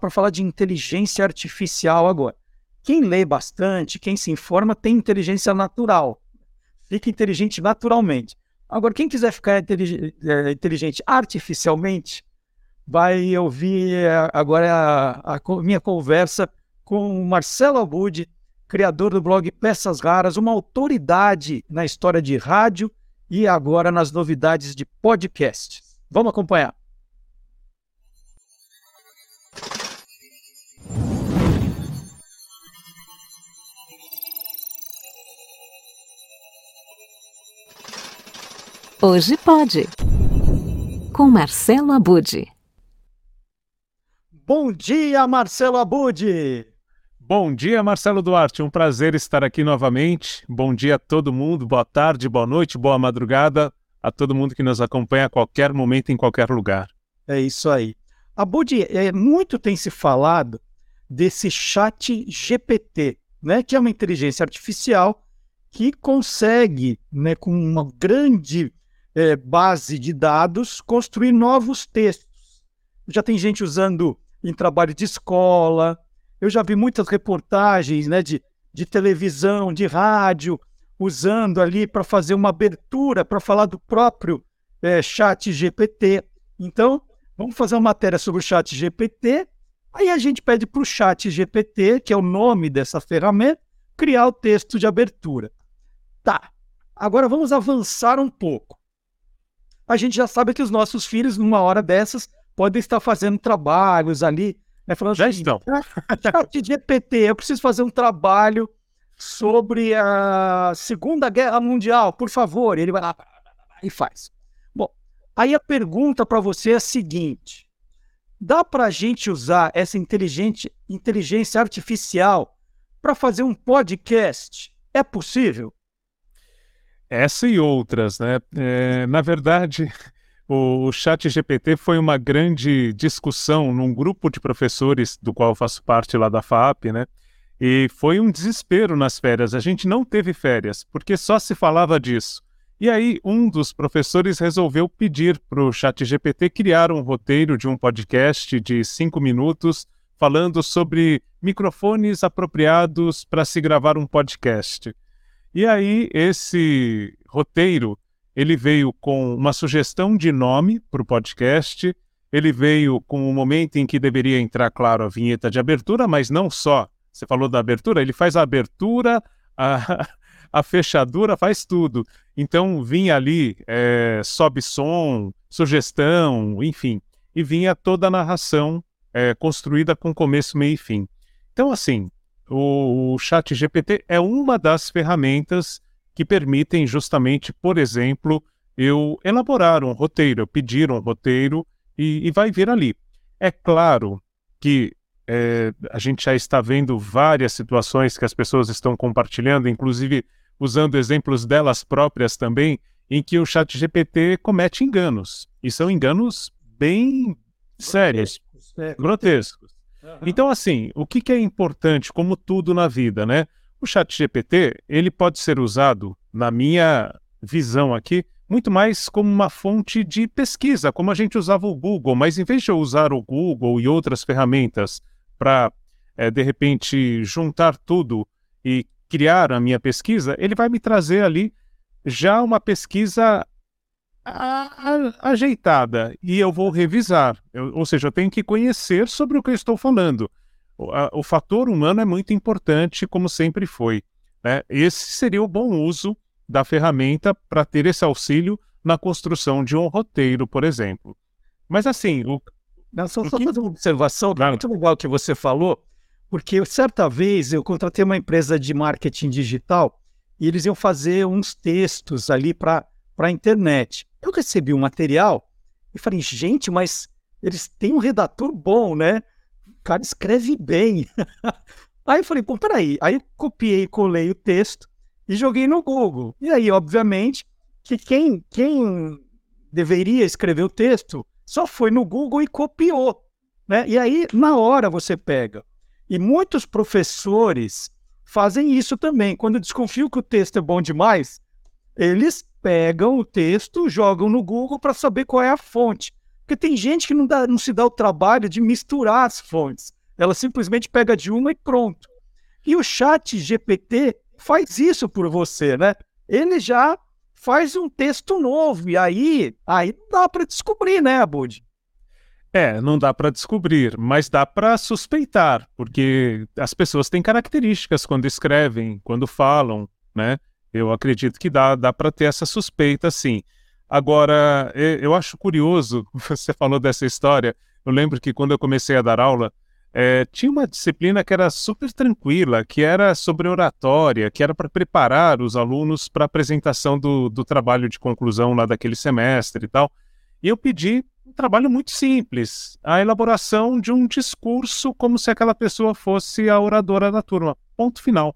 para falar de inteligência artificial agora. Quem lê bastante, quem se informa, tem inteligência natural. Fica inteligente naturalmente. Agora, quem quiser ficar é, inteligente artificialmente, vai ouvir é, agora a, a minha conversa com o Marcelo Abud, criador do blog Peças Raras, uma autoridade na história de rádio e agora nas novidades de podcast. Vamos acompanhar. Hoje pode. Com Marcelo Abude. Bom dia, Marcelo Abude. Bom dia, Marcelo Duarte. Um prazer estar aqui novamente. Bom dia a todo mundo. Boa tarde, boa noite, boa madrugada a todo mundo que nos acompanha a qualquer momento, em qualquer lugar. É isso aí. Abud, é, muito tem se falado desse chat GPT, né, que é uma inteligência artificial que consegue, né, com uma grande é, base de dados, construir novos textos. Já tem gente usando em trabalho de escola, eu já vi muitas reportagens né, de, de televisão, de rádio, usando ali para fazer uma abertura, para falar do próprio é, chat GPT. Então, vamos fazer uma matéria sobre o chat GPT, aí a gente pede para o chat GPT, que é o nome dessa ferramenta, criar o texto de abertura. Tá, agora vamos avançar um pouco a gente já sabe que os nossos filhos, numa hora dessas, podem estar fazendo trabalhos ali, né, falando já assim, estão. Chat GPT, eu preciso fazer um trabalho sobre a Segunda Guerra Mundial, por favor. Ele vai lá e faz. Bom, aí a pergunta para você é a seguinte: dá para a gente usar essa inteligente, inteligência artificial para fazer um podcast? É possível? Essa e outras, né? É, na verdade, o, o Chat GPT foi uma grande discussão num grupo de professores do qual eu faço parte lá da FAP, né? E foi um desespero nas férias. A gente não teve férias, porque só se falava disso. E aí, um dos professores resolveu pedir para o ChatGPT criar um roteiro de um podcast de cinco minutos falando sobre microfones apropriados para se gravar um podcast. E aí esse roteiro ele veio com uma sugestão de nome para o podcast, ele veio com o momento em que deveria entrar, claro, a vinheta de abertura, mas não só. Você falou da abertura, ele faz a abertura, a, a fechadura, faz tudo. Então vinha ali, é, sobe som, sugestão, enfim, e vinha toda a narração é, construída com começo, meio e fim. Então, assim, o, o Chat GPT é uma das ferramentas que permitem justamente, por exemplo, eu elaborar um roteiro, eu pedir um roteiro e, e vai vir ali. É claro que é, a gente já está vendo várias situações que as pessoas estão compartilhando, inclusive usando exemplos delas próprias também, em que o chat GPT comete enganos. E são enganos bem sérios, grotescos. Então, assim, o que, que é importante, como tudo na vida, né? O chat GPT, ele pode ser usado, na minha visão aqui, muito mais como uma fonte de pesquisa, como a gente usava o Google, mas em vez de eu usar o Google e outras ferramentas para, é, de repente, juntar tudo e criar a minha pesquisa, ele vai me trazer ali já uma pesquisa ajeitada e eu vou revisar. Eu, ou seja, eu tenho que conhecer sobre o que eu estou falando. O, a, o fator humano é muito importante, como sempre foi. Né? Esse seria o bom uso da ferramenta para ter esse auxílio na construção de um roteiro, por exemplo. Mas assim, o, Não, só, só que... fazer uma observação, claro. muito legal que você falou, porque certa vez eu contratei uma empresa de marketing digital e eles iam fazer uns textos ali para a internet. Eu recebi um material e falei, gente, mas eles têm um redator bom, né? O cara escreve bem. aí eu falei, pô, peraí. Aí eu copiei, colei o texto e joguei no Google. E aí, obviamente, que quem, quem deveria escrever o texto só foi no Google e copiou. Né? E aí, na hora, você pega. E muitos professores fazem isso também. Quando desconfiam que o texto é bom demais, eles pegam o texto, jogam no Google para saber qual é a fonte. Porque tem gente que não, dá, não se dá o trabalho de misturar as fontes. Ela simplesmente pega de uma e pronto. E o chat GPT faz isso por você, né? Ele já faz um texto novo. E aí, aí dá para descobrir, né, Abud? É, não dá para descobrir, mas dá para suspeitar, porque as pessoas têm características quando escrevem, quando falam, né? Eu acredito que dá, dá para ter essa suspeita, sim. Agora, eu acho curioso, você falou dessa história. Eu lembro que quando eu comecei a dar aula, é, tinha uma disciplina que era super tranquila, que era sobre oratória, que era para preparar os alunos para a apresentação do, do trabalho de conclusão lá daquele semestre e tal. E eu pedi um trabalho muito simples, a elaboração de um discurso como se aquela pessoa fosse a oradora da turma. Ponto final.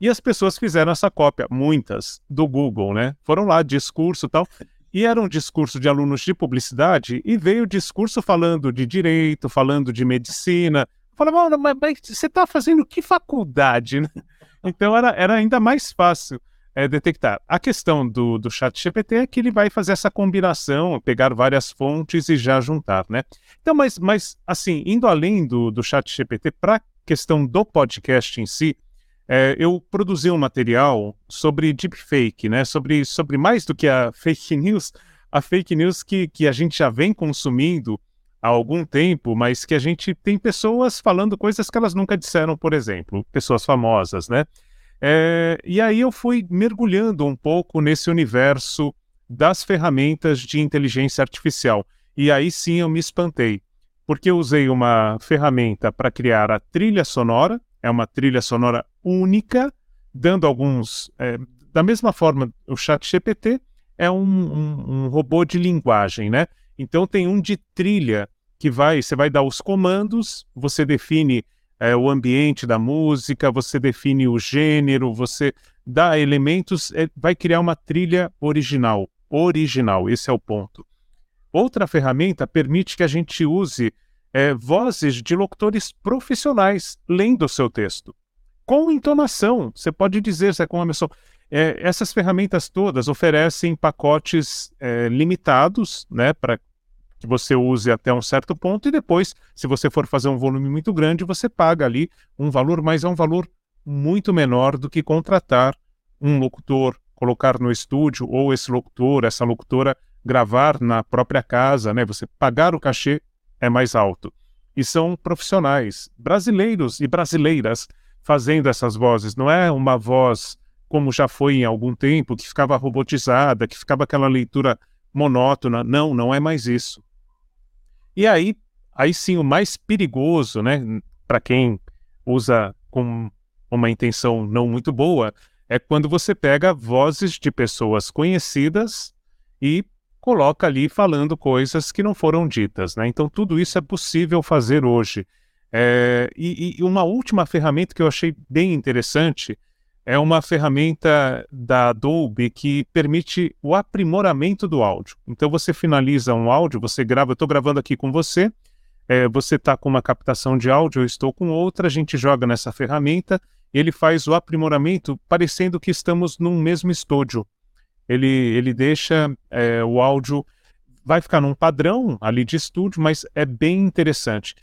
E as pessoas fizeram essa cópia, muitas, do Google, né? Foram lá, discurso e tal. E era um discurso de alunos de publicidade, e veio o discurso falando de direito, falando de medicina. Falava, mas, mas você está fazendo que faculdade? Né? Então era, era ainda mais fácil é, detectar. A questão do, do chat GPT é que ele vai fazer essa combinação, pegar várias fontes e já juntar, né? Então, mas, mas assim, indo além do, do chat GPT, para a questão do podcast em si, é, eu produzi um material sobre deepfake, né? Sobre, sobre mais do que a fake news, a fake news que, que a gente já vem consumindo há algum tempo, mas que a gente tem pessoas falando coisas que elas nunca disseram, por exemplo, pessoas famosas, né? É, e aí eu fui mergulhando um pouco nesse universo das ferramentas de inteligência artificial. E aí sim eu me espantei, porque eu usei uma ferramenta para criar a trilha sonora é uma trilha sonora única, dando alguns. É, da mesma forma, o Chat GPT é um, um, um, robô de linguagem, né? Então tem um de trilha que vai, você vai dar os comandos, você define é, o ambiente da música, você define o gênero, você dá elementos, é, vai criar uma trilha original. Original, esse é o ponto. Outra ferramenta permite que a gente use é, vozes de locutores profissionais lendo o seu texto. Com entonação, você pode dizer, Zé Emerson, é, essas ferramentas todas oferecem pacotes é, limitados, né, para que você use até um certo ponto, e depois, se você for fazer um volume muito grande, você paga ali um valor, mas é um valor muito menor do que contratar um locutor, colocar no estúdio, ou esse locutor, essa locutora gravar na própria casa, né? Você pagar o cachê é mais alto. E são profissionais, brasileiros e brasileiras, fazendo essas vozes. Não é uma voz como já foi em algum tempo, que ficava robotizada, que ficava aquela leitura monótona. Não, não é mais isso. E aí, aí sim, o mais perigoso, né, para quem usa com uma intenção não muito boa, é quando você pega vozes de pessoas conhecidas e coloca ali falando coisas que não foram ditas. Né? Então, tudo isso é possível fazer hoje. É, e, e, uma última ferramenta que eu achei bem interessante é uma ferramenta da Adobe que permite o aprimoramento do áudio. Então, você finaliza um áudio, você grava, eu estou gravando aqui com você, é, você está com uma captação de áudio, eu estou com outra, a gente joga nessa ferramenta, ele faz o aprimoramento parecendo que estamos num mesmo estúdio ele, ele deixa é, o áudio, vai ficar num padrão ali de estúdio, mas é bem interessante.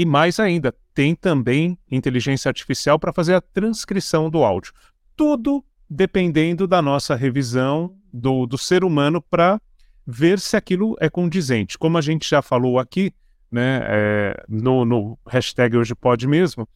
E mais ainda, tem também inteligência artificial para fazer a transcrição do áudio. Tudo dependendo da nossa revisão do, do ser humano para ver se aquilo é condizente. Como a gente já falou aqui, né, é, no, no hashtag hoje pode mesmo,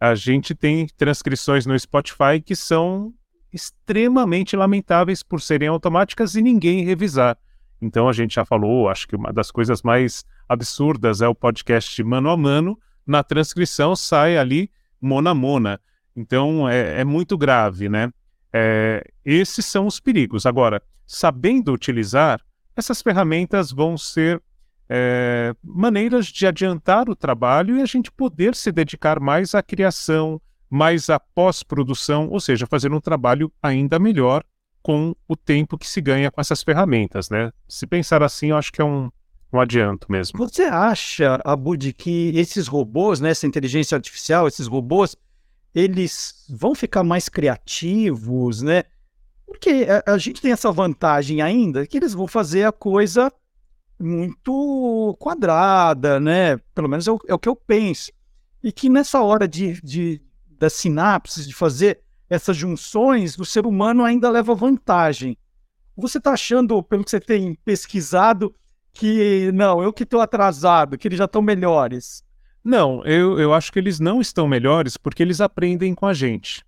a gente tem transcrições no Spotify que são extremamente lamentáveis por serem automáticas e ninguém revisar. Então a gente já falou, acho que uma das coisas mais absurdas é o podcast mano a mano, na transcrição sai ali mona a mona. Então é, é muito grave, né? É, esses são os perigos. Agora, sabendo utilizar, essas ferramentas vão ser é, maneiras de adiantar o trabalho e a gente poder se dedicar mais à criação, mais a pós-produção, ou seja, fazer um trabalho ainda melhor com o tempo que se ganha com essas ferramentas, né? Se pensar assim, eu acho que é um, um adianto mesmo. Você acha, Abud, que esses robôs, né, essa inteligência artificial, esses robôs, eles vão ficar mais criativos, né? Porque a, a gente tem essa vantagem ainda que eles vão fazer a coisa muito quadrada, né? Pelo menos é o, é o que eu penso. E que nessa hora de, de das sinapses, de fazer essas junções, o ser humano ainda leva vantagem. Você está achando, pelo que você tem pesquisado, que não, eu que estou atrasado, que eles já estão melhores? Não, eu, eu acho que eles não estão melhores porque eles aprendem com a gente.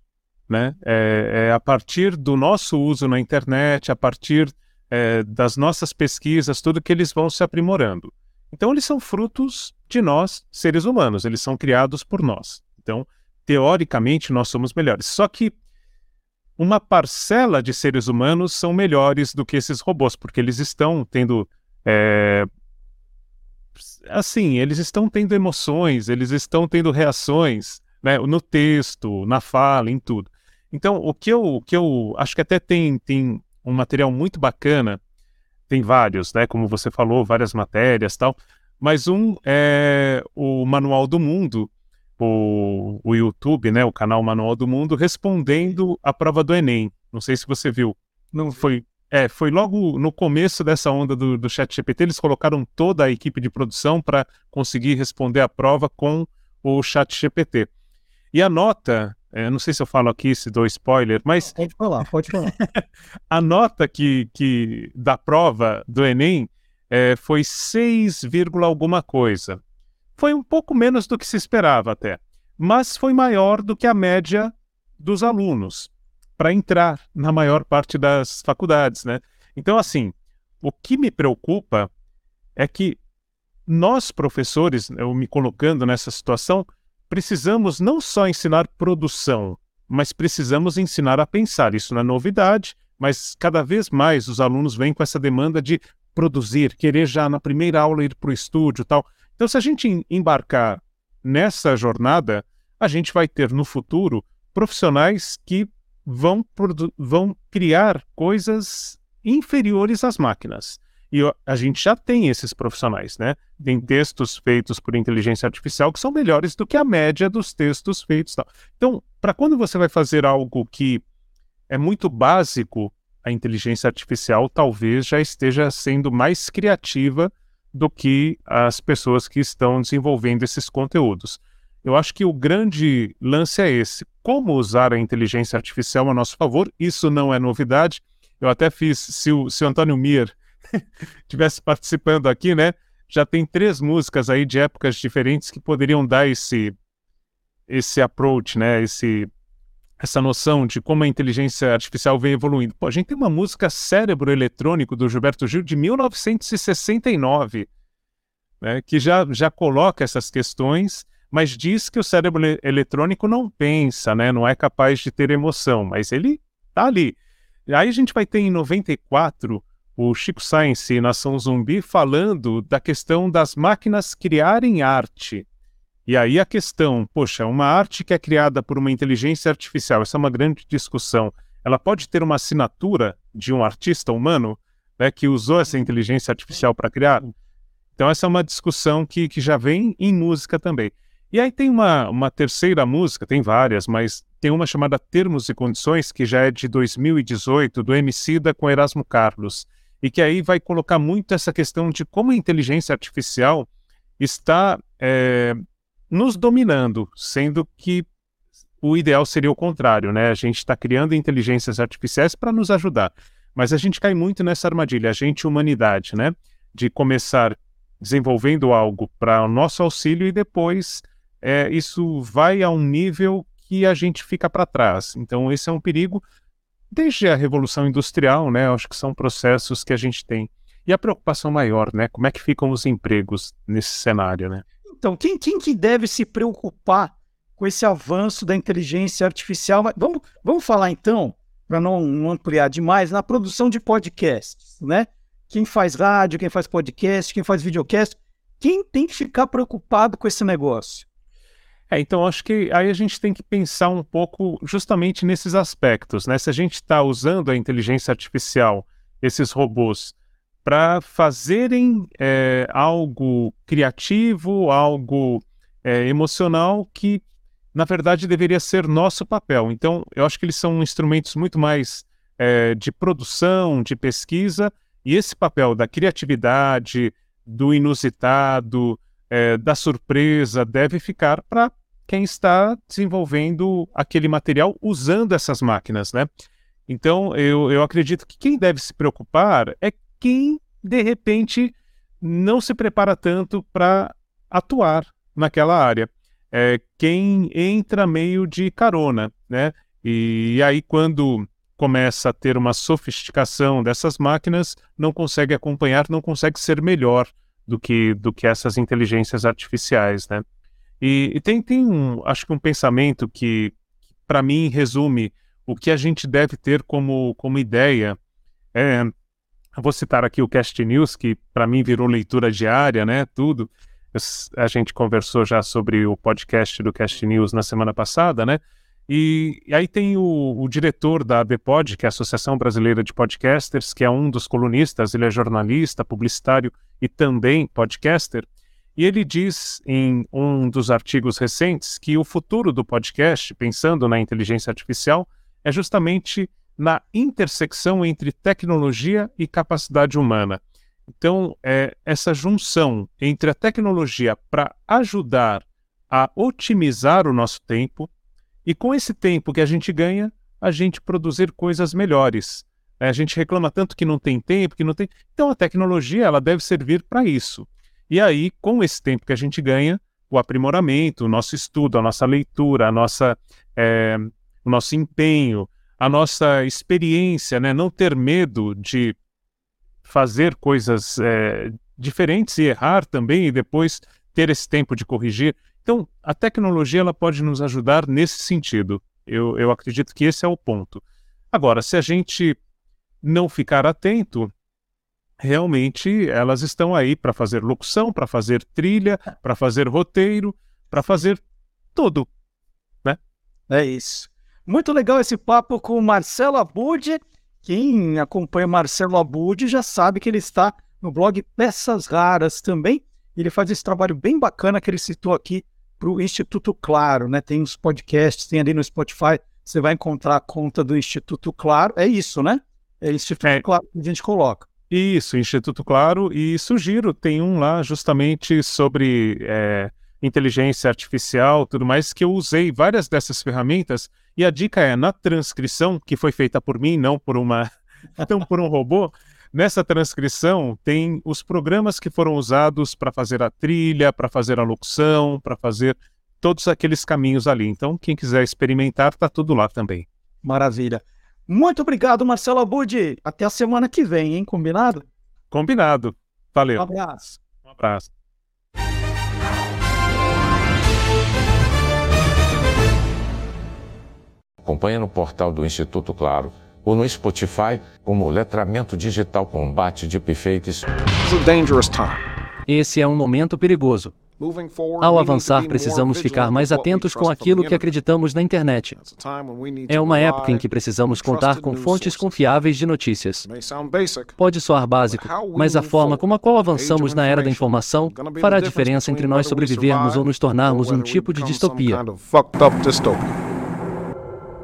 Né? É, é a partir do nosso uso na internet, a partir é, das nossas pesquisas, tudo que eles vão se aprimorando. Então, eles são frutos de nós, seres humanos, eles são criados por nós. Então, teoricamente, nós somos melhores. Só que uma parcela de seres humanos são melhores do que esses robôs, porque eles estão tendo. É... Assim, eles estão tendo emoções, eles estão tendo reações né, no texto, na fala, em tudo. Então, o que eu, o que eu acho que até tem, tem um material muito bacana, tem vários, né? Como você falou, várias matérias tal, mas um é o Manual do Mundo, o, o YouTube, né? O canal Manual do Mundo, respondendo a prova do Enem. Não sei se você viu. Não foi. É, foi logo no começo dessa onda do, do Chat GPT, eles colocaram toda a equipe de produção para conseguir responder a prova com o Chat GPT. E a nota é, não sei se eu falo aqui, se dou spoiler, mas. Pode falar, pode falar. a nota que, que da prova do Enem é, foi 6, alguma coisa. Foi um pouco menos do que se esperava até, mas foi maior do que a média dos alunos para entrar na maior parte das faculdades, né? Então, assim, o que me preocupa é que nós, professores, eu me colocando nessa situação, precisamos não só ensinar produção, mas precisamos ensinar a pensar. Isso não é novidade, mas cada vez mais os alunos vêm com essa demanda de produzir, querer já na primeira aula ir para o estúdio tal. Então, se a gente embarcar nessa jornada, a gente vai ter no futuro profissionais que vão, vão criar coisas inferiores às máquinas. E a gente já tem esses profissionais, né? Tem textos feitos por inteligência artificial que são melhores do que a média dos textos feitos. Tal. Então, para quando você vai fazer algo que é muito básico, a inteligência artificial talvez já esteja sendo mais criativa do que as pessoas que estão desenvolvendo esses conteúdos. Eu acho que o grande lance é esse: como usar a inteligência artificial a nosso favor. Isso não é novidade. Eu até fiz, se o, se o Antônio Mir tivesse participando aqui, né? Já tem três músicas aí de épocas diferentes que poderiam dar esse esse approach, né? Esse essa noção de como a inteligência artificial vem evoluindo. Pô, a gente tem uma música Cérebro Eletrônico do Gilberto Gil de 1969, né, que já, já coloca essas questões, mas diz que o cérebro eletrônico não pensa, né, não é capaz de ter emoção, mas ele tá ali. Aí a gente vai ter em 94 o Chico Science e Nação Zumbi falando da questão das máquinas criarem arte. E aí a questão, poxa, uma arte que é criada por uma inteligência artificial, essa é uma grande discussão. Ela pode ter uma assinatura de um artista humano né, que usou essa inteligência artificial para criar? Então essa é uma discussão que, que já vem em música também. E aí tem uma, uma terceira música, tem várias, mas tem uma chamada Termos e Condições, que já é de 2018, do Emicida com Erasmo Carlos e que aí vai colocar muito essa questão de como a inteligência artificial está é, nos dominando, sendo que o ideal seria o contrário, né? A gente está criando inteligências artificiais para nos ajudar, mas a gente cai muito nessa armadilha, a gente, humanidade, né? De começar desenvolvendo algo para o nosso auxílio e depois é, isso vai a um nível que a gente fica para trás. Então, esse é um perigo desde a Revolução Industrial, né? Acho que são processos que a gente tem. E a preocupação maior, né? Como é que ficam os empregos nesse cenário, né? Então, quem, quem que deve se preocupar com esse avanço da inteligência artificial? Vamos, vamos falar então, para não, não ampliar demais, na produção de podcasts, né? Quem faz rádio, quem faz podcast, quem faz videocast, quem tem que ficar preocupado com esse negócio? É, então acho que aí a gente tem que pensar um pouco justamente nesses aspectos, né? Se a gente está usando a inteligência artificial, esses robôs, para fazerem é, algo criativo, algo é, emocional que, na verdade, deveria ser nosso papel. Então, eu acho que eles são instrumentos muito mais é, de produção, de pesquisa, E esse papel da criatividade, do inusitado, é, da surpresa, deve ficar para quem está desenvolvendo aquele material usando essas máquinas, né? Então, eu, eu acredito que quem deve se preocupar é quem, de repente, não se prepara tanto para atuar naquela área. É quem entra meio de carona, né? E aí, quando começa a ter uma sofisticação dessas máquinas, não consegue acompanhar, não consegue ser melhor do que, do que essas inteligências artificiais, né? E, e tem, tem um, acho que um pensamento que, para mim, resume o que a gente deve ter como, como ideia. É, vou citar aqui o Cast News, que para mim virou leitura diária, né? Tudo. A gente conversou já sobre o podcast do Cast News na semana passada, né? E, e aí tem o, o, diretor da ABPOD, que é a Associação Brasileira de Podcasters, que é um dos colunistas, ele é jornalista, publicitário e também podcaster. E ele diz em um dos artigos recentes que o futuro do podcast, pensando na inteligência artificial, é justamente na intersecção entre tecnologia e capacidade humana. Então, é essa junção entre a tecnologia para ajudar a otimizar o nosso tempo e com esse tempo que a gente ganha, a gente produzir coisas melhores. A gente reclama tanto que não tem tempo, que não tem. Então a tecnologia ela deve servir para isso. E aí, com esse tempo que a gente ganha, o aprimoramento, o nosso estudo, a nossa leitura, a nossa, é, o nosso empenho, a nossa experiência, né? não ter medo de fazer coisas é, diferentes e errar também, e depois ter esse tempo de corrigir. Então, a tecnologia ela pode nos ajudar nesse sentido. Eu, eu acredito que esse é o ponto. Agora, se a gente não ficar atento, realmente elas estão aí para fazer locução, para fazer trilha, para fazer roteiro, para fazer tudo, né? É isso. Muito legal esse papo com o Marcelo Abud. Quem acompanha Marcelo Abud já sabe que ele está no blog Peças Raras também. Ele faz esse trabalho bem bacana que ele citou aqui para o Instituto Claro, né? Tem os podcasts, tem ali no Spotify, você vai encontrar a conta do Instituto Claro. É isso, né? É Instituto é. Claro que a gente coloca. Isso, Instituto Claro, e sugiro, tem um lá justamente sobre é, inteligência artificial, tudo mais, que eu usei várias dessas ferramentas, e a dica é, na transcrição, que foi feita por mim, não por uma, não por um robô, nessa transcrição tem os programas que foram usados para fazer a trilha, para fazer a locução, para fazer todos aqueles caminhos ali. Então, quem quiser experimentar, está tudo lá também. Maravilha. Muito obrigado, Marcelo Abud. Até a semana que vem, hein? Combinado? Combinado. Valeu. Um abraço. Um abraço. Acompanhe no portal do Instituto Claro ou no Spotify como Letramento Digital Combate de Perfeitos. Esse é um momento perigoso. Ao avançar, precisamos ficar mais atentos com aquilo que acreditamos na internet. É uma época em que precisamos contar com fontes confiáveis de notícias. Pode soar básico, mas a forma como a qual avançamos na era da informação fará a diferença entre nós sobrevivermos ou nos tornarmos um tipo de distopia.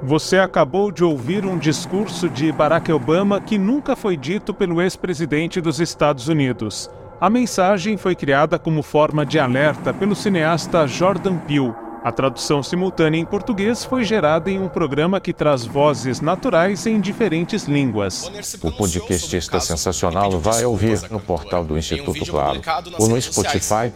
Você acabou de ouvir um discurso de Barack Obama que nunca foi dito pelo ex-presidente dos Estados Unidos. A mensagem foi criada como forma de alerta pelo cineasta Jordan Peele. A tradução simultânea em português foi gerada em um programa que traz vozes naturais em diferentes línguas. O podcast está sensacional, vai ouvir no portal do Instituto Claro ou no Spotify